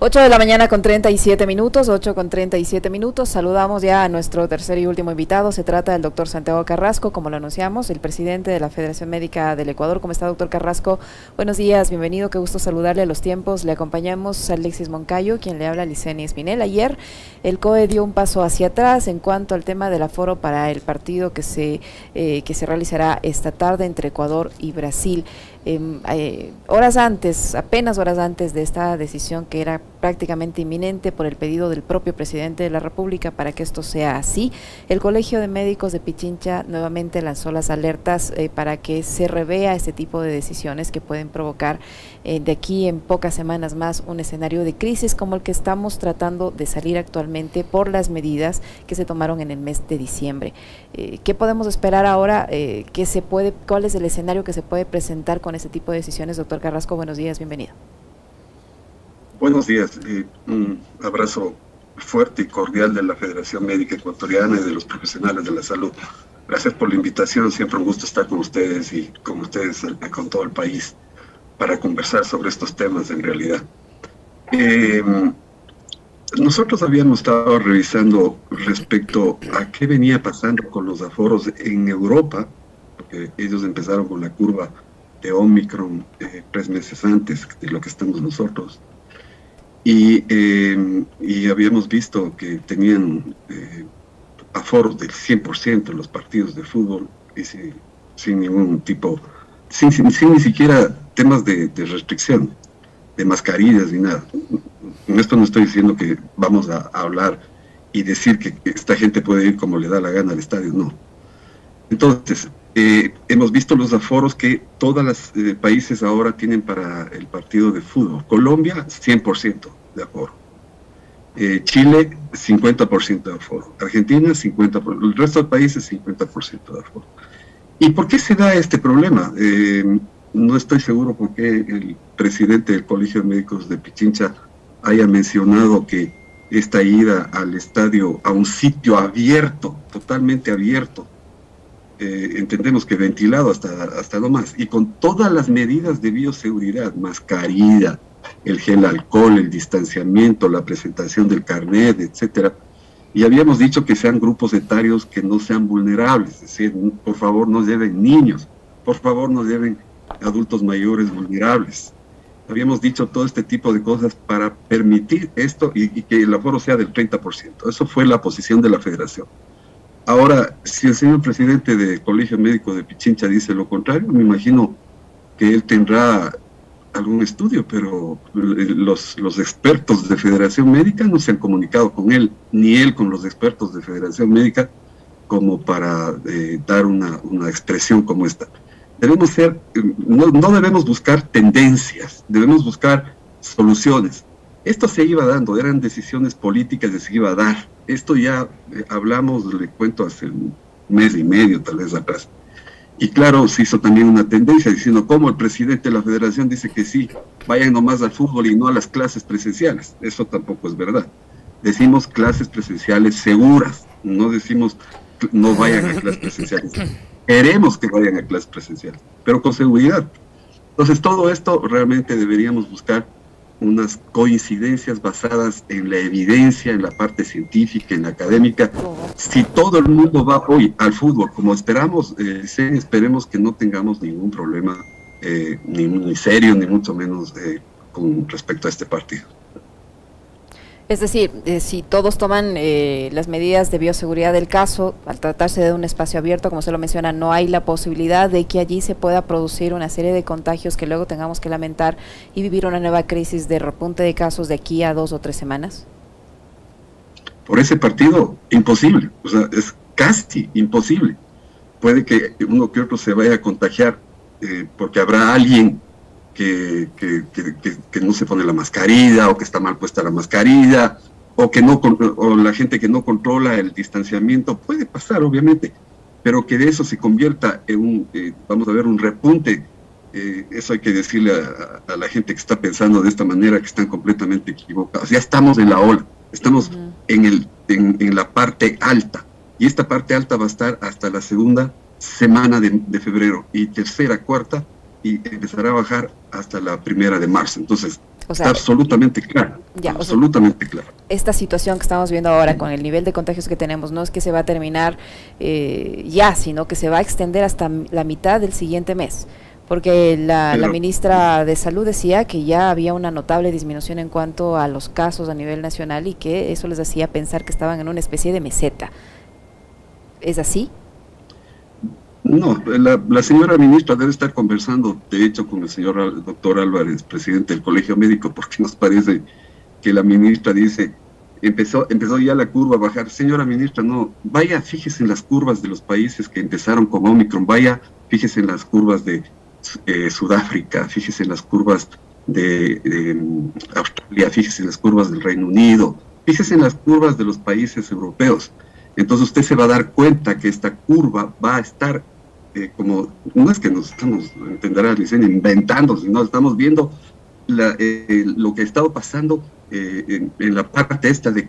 8 de la mañana con 37 minutos, 8 con 37 minutos. Saludamos ya a nuestro tercer y último invitado. Se trata del doctor Santiago Carrasco, como lo anunciamos, el presidente de la Federación Médica del Ecuador. ¿Cómo está, doctor Carrasco? Buenos días, bienvenido, qué gusto saludarle a los tiempos. Le acompañamos a Alexis Moncayo, quien le habla a Licenia Espinel. Ayer el COE dio un paso hacia atrás en cuanto al tema del aforo para el partido que se, eh, que se realizará esta tarde entre Ecuador y Brasil. Em, eh, horas antes, apenas horas antes de esta decisión que era prácticamente inminente por el pedido del propio presidente de la República para que esto sea así, el Colegio de Médicos de Pichincha nuevamente lanzó las alertas eh, para que se revea este tipo de decisiones que pueden provocar eh, de aquí en pocas semanas más un escenario de crisis como el que estamos tratando de salir actualmente por las medidas que se tomaron en el mes de diciembre. ¿Qué podemos esperar ahora? ¿qué se puede, ¿Cuál es el escenario que se puede presentar con ese tipo de decisiones. Doctor Carrasco, buenos días, bienvenido. Buenos días, un abrazo fuerte y cordial de la Federación Médica Ecuatoriana y de los profesionales de la salud. Gracias por la invitación, siempre un gusto estar con ustedes y con ustedes, eh, con todo el país, para conversar sobre estos temas en realidad. Eh, nosotros habíamos estado revisando respecto a qué venía pasando con los aforos en Europa, porque ellos empezaron con la curva de Omicron eh, tres meses antes de lo que estamos nosotros. Y, em, y habíamos visto que tenían eh, aforos del 100% en los partidos de fútbol y sin, ningún tipo, sin, sin, ni siquiera temas de, de, restricción, de mascarillas ni nada. En esto no estoy diciendo que vamos a, a hablar y decir que esta gente puede ir como le da la gana al estadio, no. Entonces, eh, hemos visto los aforos que todos los eh, países ahora tienen para el partido de fútbol. Colombia, 100% de aforo. Eh, Chile, 50% de aforo. Argentina, 50%. El resto de países, 50% de aforo. ¿Y por qué se da este problema? no estoy seguro por qué el presidente del Colegio de Médicos de Pichincha haya mencionado que esta ida al estadio, a un sitio abierto, totalmente abierto, eh, entendemos que ventilado hasta, hasta lo más, y con todas las medidas de bioseguridad, mascarilla, el gel alcohol, el distanciamiento, la presentación del carnet, etcétera. Y habíamos dicho que sean grupos etarios que no sean vulnerables, es decir, por favor no lleven niños, por favor no lleven adultos mayores vulnerables. Habíamos dicho todo este tipo de cosas para permitir esto y, y que el aforo sea del 30%. Eso fue la posición de la federación. Ahora, si el señor presidente del Colegio Médico de Pichincha dice lo contrario, me imagino que él tendrá algún estudio, pero los, expertos de Federación Médica no se han comunicado con él, ni él con los expertos de Federación Médica, como para eh, dar una, una, expresión como esta. Debemos ser, no, no debemos buscar tendencias, debemos buscar soluciones. Esto se iba dando, eran decisiones políticas que se iba a dar esto ya eh, hablamos, le cuento, hace un mes y medio tal vez atrás. Y claro, se hizo también una tendencia diciendo cómo el presidente de la federación dice que sí, vayan nomás al fútbol y no a las clases presenciales. Eso tampoco es verdad. Decimos clases presenciales seguras, no decimos no vayan a clases presenciales. Queremos que vayan a clases presenciales, pero con seguridad. Entonces todo esto realmente deberíamos buscar unas coincidencias basadas en la evidencia, en la parte científica, en la académica. Si todo el mundo va hoy al fútbol como esperamos, eh, esperemos que no tengamos ningún problema, eh, ni, serio, ni mucho menos eh, con respecto a este partido. Es decir, eh, si todos toman eh, las medidas de bioseguridad del caso, al tratarse de un espacio abierto, como se lo menciona, no hay la posibilidad de que allí se pueda producir una serie de contagios que luego tengamos que lamentar y vivir una nueva crisis de repunte de casos de aquí a dos o tres semanas. Por ese partido, imposible, o sea, es casi imposible. Puede que uno que otro se vaya a contagiar eh, porque habrá alguien que, que, no se pone la mascarilla o que está mal puesta la mascarilla o que no o la gente que no controla el distanciamiento puede pasar obviamente pero que de eso se convierta en un eh, vamos a ver un repunte. Eh, eso hay que decirle a, la gente que está pensando de esta manera que están completamente equivocados. Ya estamos en la ola estamos en el en, en, la parte alta y esta parte alta va a estar hasta la segunda semana de, de febrero y tercera cuarta y empezará a bajar hasta la primera de marzo. Entonces, está absolutamente claro. absolutamente claro. Esta situación que estamos viendo ahora con el nivel de contagios que tenemos no es que se va a terminar eh, ya, sino que se va a extender hasta la mitad del siguiente mes. Porque la, la, ministra de Salud decía que ya había una notable disminución en cuanto a los casos a nivel nacional y que eso les hacía pensar que estaban en una especie de meseta. ¿Es así? No, la, señora ministra debe estar conversando, de hecho, con el señor doctor Álvarez, presidente del Colegio Médico, porque nos parece que la ministra dice, empezó, empezó ya la curva a bajar. Señora ministra, no, vaya, fíjese en las curvas de los países que empezaron con Omicron, vaya, fíjese en las curvas de eh, Sudáfrica, fíjese en las curvas de, de Australia, fíjese en las curvas del Reino Unido, fíjese en las curvas de los países europeos. Entonces usted se va a dar cuenta que esta curva va a estar eh, como, no es que nos estamos, entenderá dicen, inventando, sino estamos viendo eh, lo que ha estado pasando eh, en, la parte esta de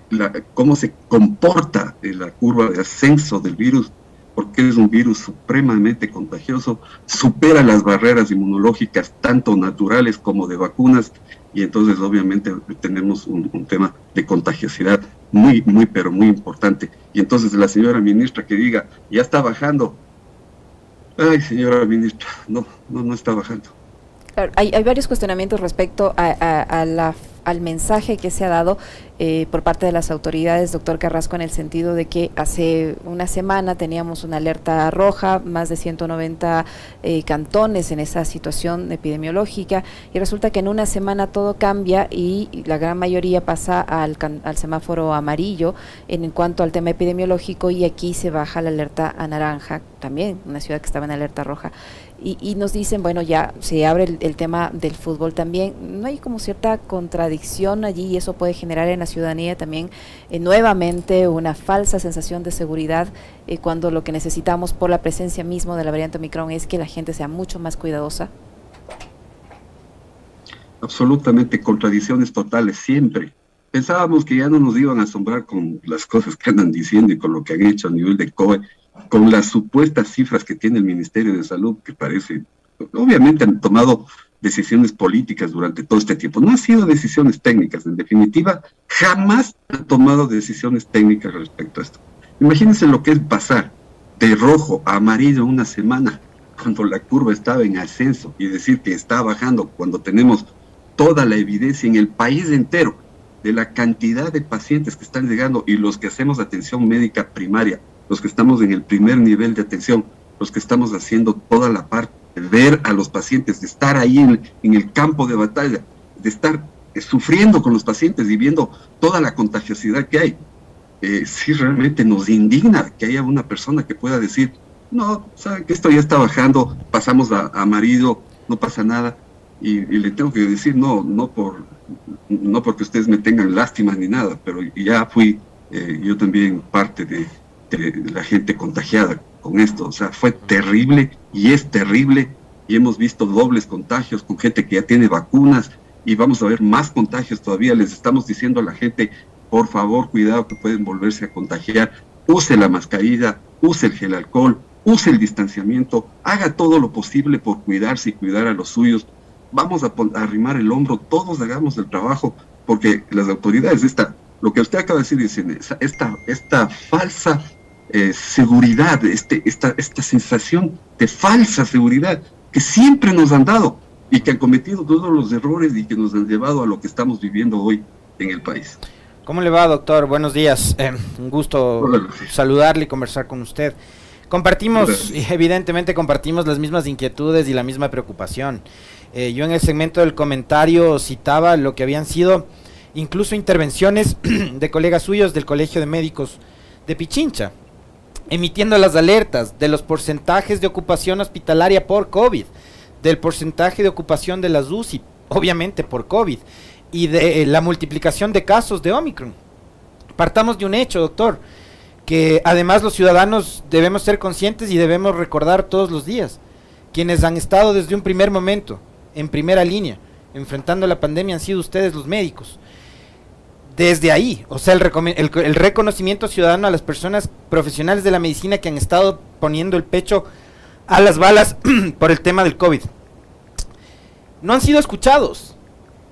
cómo se comporta la curva de ascenso del virus, porque es un virus supremamente contagioso, supera las barreras inmunológicas, tanto naturales como de vacunas, y entonces obviamente tenemos un tema de contagiosidad muy, muy, pero muy importante. Y entonces la señora ministra que diga, ya está bajando, Ay, señora ministra, no, no, no está bajando. hay, hay varios cuestionamientos respecto a, la, al mensaje que se ha dado eh, por parte de las autoridades, doctor Carrasco, en el sentido de que hace una semana teníamos una alerta roja, más de 190 eh, cantones en esa situación epidemiológica, y resulta que en una semana todo cambia y la gran mayoría pasa al, al semáforo amarillo en, cuanto al tema epidemiológico y aquí se baja la alerta a naranja, también una ciudad que estaba en alerta roja. Y, nos dicen, bueno, ya se abre el, tema del fútbol también. ¿No hay como cierta contradicción allí y eso puede generar en la ciudadanía también eh, nuevamente una falsa sensación de seguridad eh, cuando lo que necesitamos por la presencia mismo de la variante Omicron es que la gente sea mucho más cuidadosa? Absolutamente, contradicciones totales, siempre. Pensábamos que ya no nos iban a asombrar con las cosas que andan diciendo y con lo que han hecho a nivel de COE, con las supuestas cifras que tiene el Ministerio de Salud, que parece, obviamente han tomado decisiones políticas durante todo este tiempo. No han sido decisiones técnicas, en definitiva, jamás han tomado decisiones técnicas respecto a esto. Imagínense lo que es pasar de rojo a amarillo una semana cuando la curva estaba en ascenso y decir que está bajando cuando tenemos toda la evidencia en el país entero de la cantidad de pacientes que están llegando y los que hacemos atención médica primaria, los que estamos en el primer nivel de atención, los que estamos haciendo toda la parte ver a los pacientes, de estar ahí en, el campo de batalla, de estar eh, sufriendo con los pacientes y viendo toda la contagiosidad que hay. Eh, sí realmente nos indigna que haya una persona que pueda decir, no, saben que esto ya está bajando, pasamos a, amarillo, no pasa nada. Y, le tengo que decir, no, no, por, no porque ustedes me tengan lástima ni nada, pero ya fui eh, yo también parte de, la gente contagiada con esto. O sea, fue terrible y es terrible y hemos visto dobles contagios con gente que ya tiene vacunas y vamos a ver más contagios todavía. Les estamos diciendo a la gente, por favor, cuidado que pueden volverse a contagiar. Use la mascarilla, use el gel alcohol, use el distanciamiento, haga todo lo posible por cuidarse y cuidar a los suyos. Vamos a, arrimar el hombro, todos hagamos el trabajo, porque las autoridades, esta, lo que usted acaba de decir, esta, esta falsa eh, seguridad, este, esta, esta sensación de falsa seguridad que siempre nos han dado y que han cometido todos los errores y que nos han llevado a lo que estamos viviendo hoy en el país. ¿Cómo le va, doctor? Buenos días. Eh, un gusto saludarle y conversar con usted. Compartimos, evidentemente compartimos las mismas inquietudes y la misma preocupación. Eh, yo en el segmento del comentario citaba lo que habían sido incluso intervenciones de colegas suyos del Colegio de Médicos de Pichincha, emitiendo las alertas de los porcentajes de ocupación hospitalaria por COVID, del porcentaje de ocupación de las UCI, obviamente por COVID, y de eh, la multiplicación de casos de Omicron. Partamos de un hecho, doctor, que además los ciudadanos debemos ser conscientes y debemos recordar todos los días. Quienes han estado desde un primer momento, en primera línea, enfrentando la pandemia han sido ustedes los médicos desde ahí, o sea, el, el, reconocimiento ciudadano a las personas profesionales de la medicina que han estado poniendo el pecho a las balas por el tema del COVID. no han sido escuchados.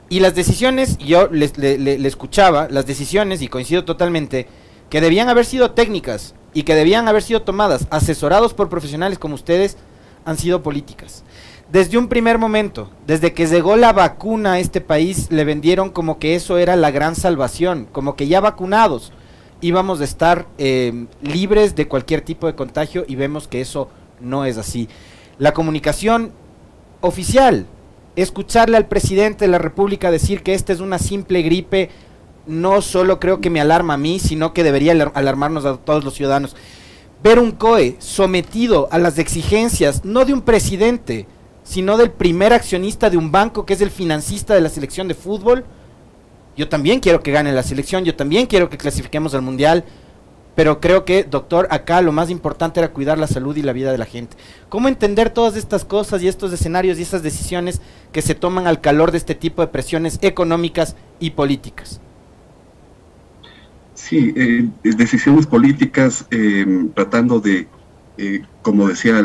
Y las decisiones, yo les, le, escuchaba, las decisiones, y coincido totalmente, que debían haber sido técnicas y que debían haber sido tomadas, asesorados por profesionales como ustedes, han sido políticas. Desde un primer momento, desde que llegó la vacuna a este país, le vendieron como que eso era la gran salvación, como que ya vacunados íbamos a estar eh, libres de cualquier tipo de contagio y vemos que eso no es así. La comunicación oficial, escucharle al presidente de la República decir que esta es una simple gripe, no solo creo que me alarma a mí, sino que debería alarmarnos a todos los ciudadanos. Ver un COE sometido a las exigencias, no de un presidente, sino del primer accionista de un banco que es el financista de la selección de fútbol, yo también quiero que gane la selección, yo también quiero que clasifiquemos al mundial, pero creo que, doctor, acá lo más importante era cuidar la salud y la vida de la gente. ¿Cómo entender todas estas cosas y estos escenarios y esas decisiones que se toman al calor de este tipo de presiones económicas y políticas? Sí, eh, decisiones políticas em, tratando de, eh, como decía,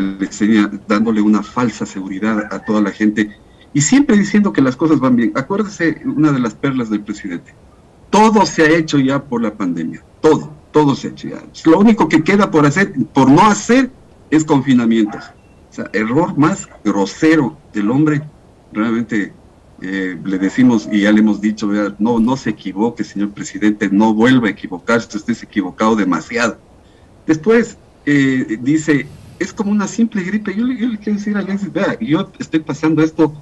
dándole una falsa seguridad a toda la gente y siempre diciendo que las cosas van bien. Acuérdese una de las perlas del presidente. Todo se ha hecho ya por la pandemia. Todo, todo se ha hecho ya. Lo único que queda por hacer, por no hacer, es confinamientos. O sea, error más grosero del hombre. Realmente eh, le decimos y ya le hemos dicho, no, no se equivoque, señor presidente, no vuelva a equivocarse, usted se equivocado demasiado. Después eh, dice, es como una simple gripe. Yo, le quiero decir a Alexis, vea, yo estoy pasando esto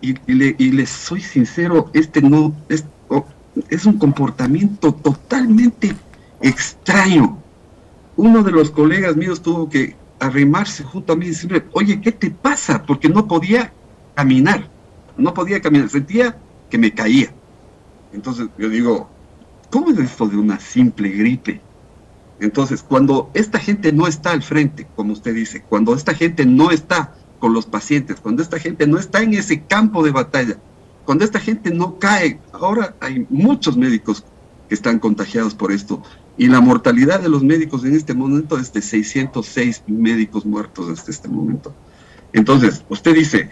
y, le, les soy sincero, este no es, es un comportamiento totalmente extraño. Uno de los colegas míos tuvo que arrimarse junto a mí y decirle, oye, ¿qué te pasa? Porque no podía caminar, no podía caminar, sentía que me caía. Entonces yo digo, ¿cómo es esto de una simple gripe? Entonces, cuando esta gente no está al frente, como usted dice, cuando esta gente no está con los pacientes, cuando esta gente no está en ese campo de batalla, cuando esta gente no cae, ahora hay muchos médicos que están contagiados por esto y la mortalidad de los médicos en este momento es de 606 médicos muertos hasta este momento. Entonces, usted dice,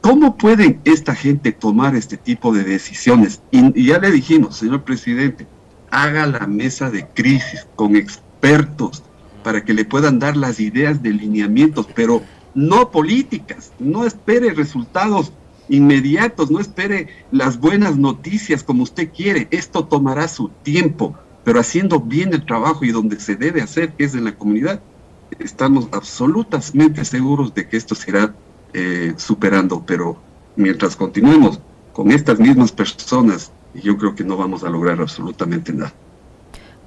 ¿cómo pueden esta gente tomar este tipo de decisiones? Y, y ya le dijimos, señor presidente, haga la mesa de crisis con expertos para que le puedan dar las ideas de lineamientos, pero no políticas. No espere resultados inmediatos, no espere las buenas noticias como usted quiere. Esto tomará su tiempo, pero haciendo bien el trabajo y donde se debe hacer, que es en la comunidad, estamos absolutamente seguros de que esto se irá eh, superando, pero mientras continuemos con estas mismas personas, yo creo que no vamos a lograr absolutamente nada.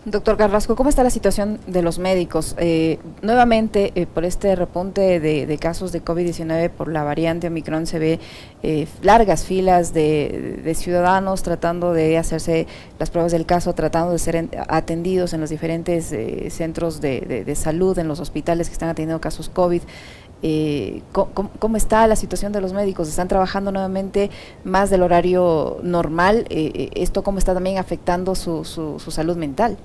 Doctor Carrasco, ¿cómo está la situación de los médicos? Eh, nuevamente, eh, por este repunte de, casos de COVID-19 por la variante Omicron, se ve eh, largas filas de, ciudadanos tratando de hacerse las pruebas del caso, tratando de ser atendidos en los diferentes centros de, salud, en los hospitales que están atendiendo casos COVID eh, ¿cómo, está la situación de los médicos? ¿Están trabajando nuevamente más del horario normal? Eh, eh, ¿Esto cómo está también afectando su, su, salud mental?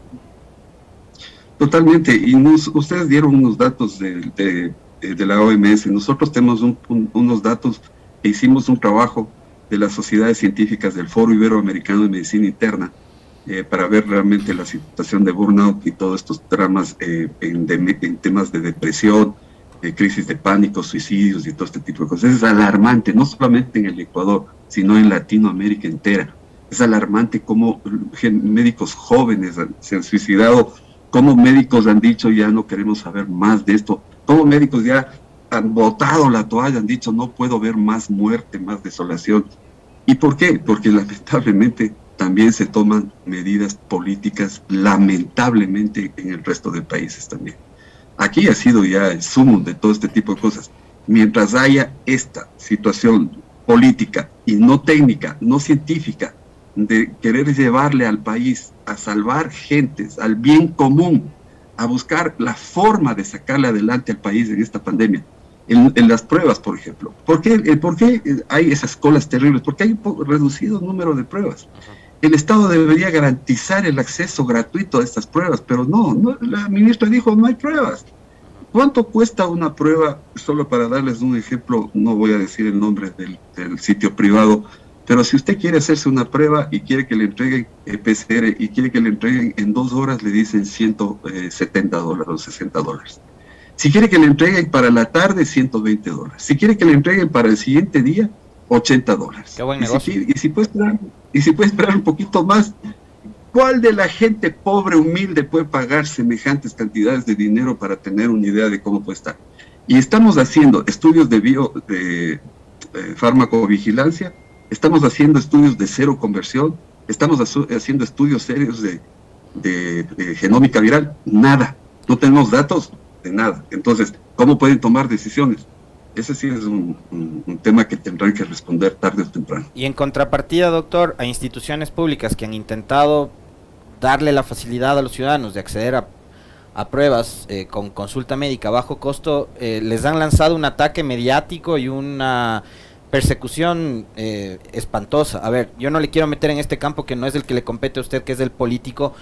Totalmente, y ustedes dieron unos datos de, de, la OMS, nosotros tenemos unos datos e hicimos un trabajo de las sociedades científicas del Foro Iberoamericano de Medicina Interna eh, para ver realmente la situación de burnout y todos estos dramas en, en temas de depresión, crisis de pánico, suicidios y todo este tipo de cosas. Es alarmante, no solamente en el Ecuador, sino en Latinoamérica entera. Es alarmante cómo médicos jóvenes se han suicidado, cómo médicos han dicho ya no queremos saber más de esto, cómo médicos ya han botado la toalla, han dicho no puedo ver más muerte, más desolación. ¿Y por qué? Porque lamentablemente también se toman medidas políticas, lamentablemente en el resto de países también. Aquí ha sido ya el sumo de todo este tipo de cosas. Mientras haya esta situación política y no técnica, no científica, de querer llevarle al país a salvar gentes, al bien común, a buscar la forma de sacarle adelante al país en esta pandemia. En, las pruebas, por ejemplo. ¿Por qué, ¿Por qué, hay esas colas terribles? Porque hay un reducido número de pruebas el Estado debería garantizar el acceso gratuito a estas pruebas, pero no, no la ministra dijo no hay pruebas. ¿Cuánto cuesta una prueba? Solo para darles un ejemplo, no voy a decir el nombre del, sitio privado, pero si usted quiere hacerse una prueba y quiere que le entreguen eh, PCR y quiere que le entreguen en dos horas, le dicen 170 dólares o 60 dólares. Si quiere que le entreguen para la tarde, 120 dólares. Si quiere que le entreguen para el siguiente día, 80 dólares. Qué buen negocio. Y si, puede esperar, y si puede esperar un poquito más, ¿cuál de la gente pobre, humilde puede pagar semejantes cantidades de dinero para tener una idea de cómo puede estar? Y estamos haciendo estudios de bio, de, farmacovigilancia, estamos haciendo estudios de cero conversión, estamos haciendo estudios serios de genómica viral, nada. No tenemos datos, de nada. Entonces, ¿cómo pueden tomar decisiones? Ese sí es un, tema que tendrán que responder tarde o temprano. Y en contrapartida, doctor, a instituciones públicas que han intentado darle la facilidad a los ciudadanos de acceder a, pruebas eh, con consulta médica a bajo costo, eh, les han lanzado un ataque mediático y una persecución eh, espantosa. A ver, yo no le quiero meter en este campo que no es el que le compete a usted, que es el político,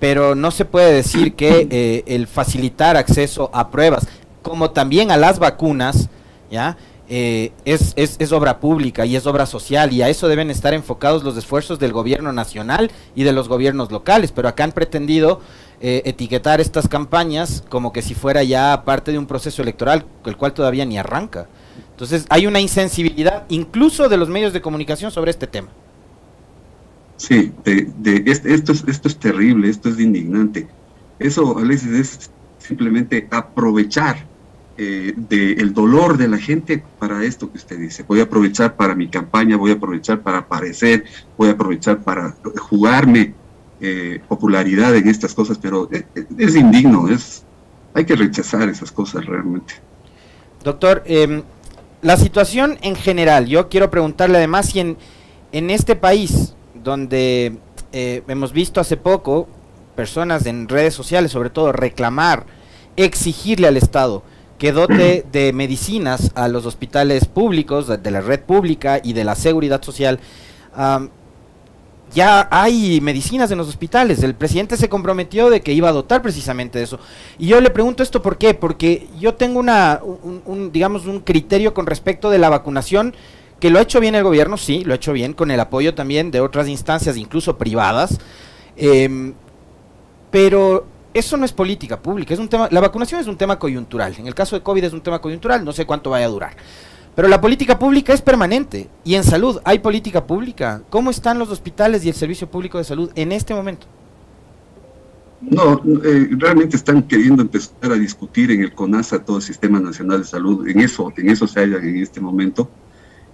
pero no se puede decir que eh, el facilitar acceso a pruebas, como también a las vacunas, ¿ya? Eh, es, es, obra pública y es obra social y a eso deben estar enfocados los esfuerzos del gobierno nacional y de los gobiernos locales, pero acá han pretendido eh, etiquetar estas campañas como que si fuera ya parte de un proceso electoral, el cual todavía ni arranca. Entonces hay una insensibilidad incluso de los medios de comunicación sobre este tema. Sí, de, esto, es, esto es terrible, esto es indignante. Eso, Alexis, es simplemente aprovechar eh, del dolor de la gente para esto que usted dice. Voy a aprovechar para mi campaña, voy a aprovechar para aparecer, voy a aprovechar para jugarme eh, popularidad en estas cosas, pero es, es, indigno, es, hay que rechazar esas cosas realmente. Doctor, em, la situación en general, yo quiero preguntarle además si en, este país donde eh, hemos visto hace poco personas en redes sociales, sobre todo, reclamar, exigirle al Estado que dote de medicinas a los hospitales públicos, de, la red pública y de la seguridad social. ya hay medicinas en los hospitales. El presidente se comprometió de que iba a dotar precisamente de eso. Y yo le pregunto esto por qué, porque yo tengo una, un digamos, un criterio con respecto de la vacunación que lo ha hecho bien el gobierno, sí, lo ha hecho bien, con el apoyo también de otras instancias, incluso privadas, em, pero eso no es política pública, es un tema, la vacunación es un tema coyuntural, en el caso de COVID es un tema coyuntural, no sé cuánto vaya a durar, pero la política pública es permanente, y en salud hay política pública, ¿cómo están los hospitales y el servicio público de salud en este momento? No, eh, realmente están queriendo empezar a discutir en el CONASA todo el Sistema Nacional de Salud, en eso, en eso se hallan en este momento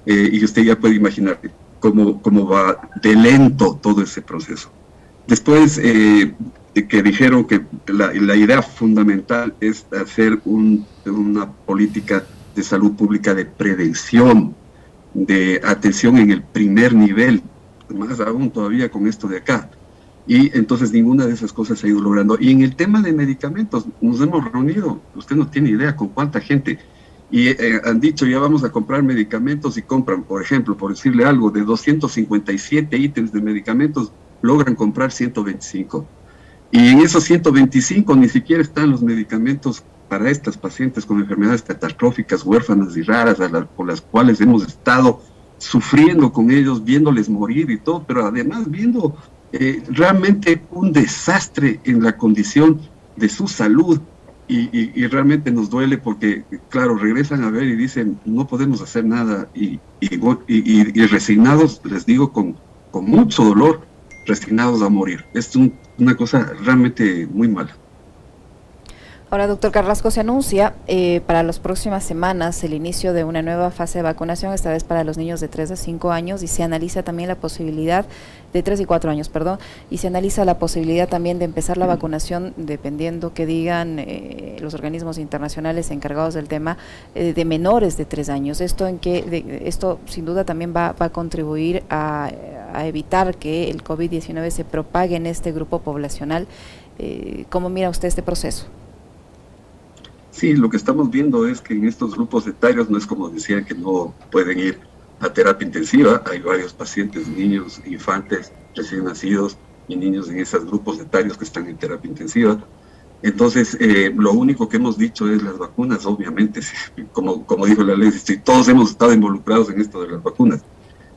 eh, y usted ya puede imaginar cómo, cómo va de lento todo ese proceso. Después eh, que dijeron que la, la, idea fundamental es hacer un, una política de salud pública de prevención, de atención en el primer nivel, más aún todavía con esto de acá. Y entonces ninguna de esas cosas se ha ido logrando. Y en el tema de medicamentos, nos hemos reunido, usted no tiene idea con cuánta gente y eh, han dicho ya vamos a comprar medicamentos y compran, por ejemplo, por decirle algo, de 257 ítems de medicamentos, logran comprar 125. Y en esos 125 ni siquiera están los medicamentos para estas pacientes con enfermedades catastróficas, huérfanas y raras, por las cuales hemos estado sufriendo con ellos, viéndoles morir y todo, pero además viendo eh, realmente un desastre en la condición de su salud y, realmente nos duele porque, claro, regresan a ver y dicen, no podemos hacer nada. Y, y resignados, les digo, con, con, mucho dolor, resignados a morir. Es una cosa realmente muy mala. Ahora, doctor Carrasco, se anuncia eh, para las próximas semanas el inicio de una nueva fase de vacunación, esta vez para los niños de 3 a 5 años, y se analiza también la posibilidad, de 3 y 4 años, perdón, y se analiza la posibilidad también de empezar la vacunación, dependiendo que digan eh, los organismos internacionales encargados del tema, eh, de menores de 3 años. Esto, en que, esto sin duda también va, a contribuir a, a, evitar que el COVID-19 se propague en este grupo poblacional. ¿Cómo mira usted este proceso? Sí, lo que estamos viendo es que en estos grupos etarios no es como decía que no pueden ir a terapia intensiva. Hay varios pacientes, niños, infantes, recién nacidos y niños en esos grupos etarios que están en terapia intensiva. Entonces, eh, lo único que hemos dicho es las vacunas, obviamente, como, como dijo la ley, todos hemos estado involucrados en esto de las vacunas.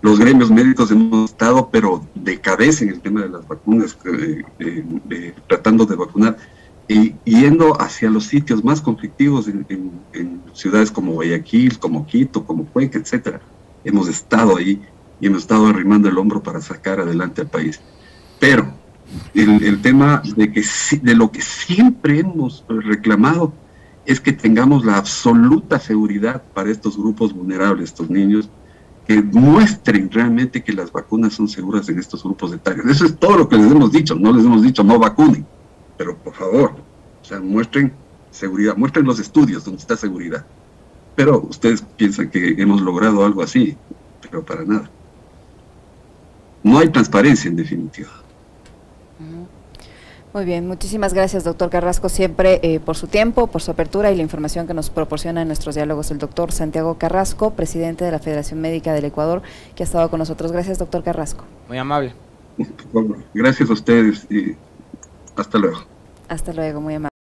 Los gremios médicos hemos estado, pero de cabeza en el tema de las vacunas, eh, eh, tratando de vacunar y yendo hacia los sitios más conflictivos en, ciudades como Guayaquil, como Quito, como Cuenca, etcétera. Hemos estado ahí y hemos estado arrimando el hombro para sacar adelante al país. Pero el, tema de, que, de lo que siempre hemos reclamado es que tengamos la absoluta seguridad para estos grupos vulnerables, estos niños, que muestren realmente que las vacunas son seguras en estos grupos de etarios. Eso es todo lo que les hemos dicho, no les hemos dicho no vacunen, pero por favor, o sea, muestren seguridad, muestren los estudios donde está seguridad. Pero ustedes piensan que hemos logrado algo así, pero para nada. No hay transparencia en definitiva. Muy bien, muchísimas gracias, doctor Carrasco, siempre eh, por su tiempo, por su apertura y la información que nos proporciona en nuestros diálogos el doctor Santiago Carrasco, presidente de la Federación Médica del Ecuador, que ha estado con nosotros. Gracias, doctor Carrasco. Muy amable. gracias a ustedes y hasta luego. Hasta luego, muy amable.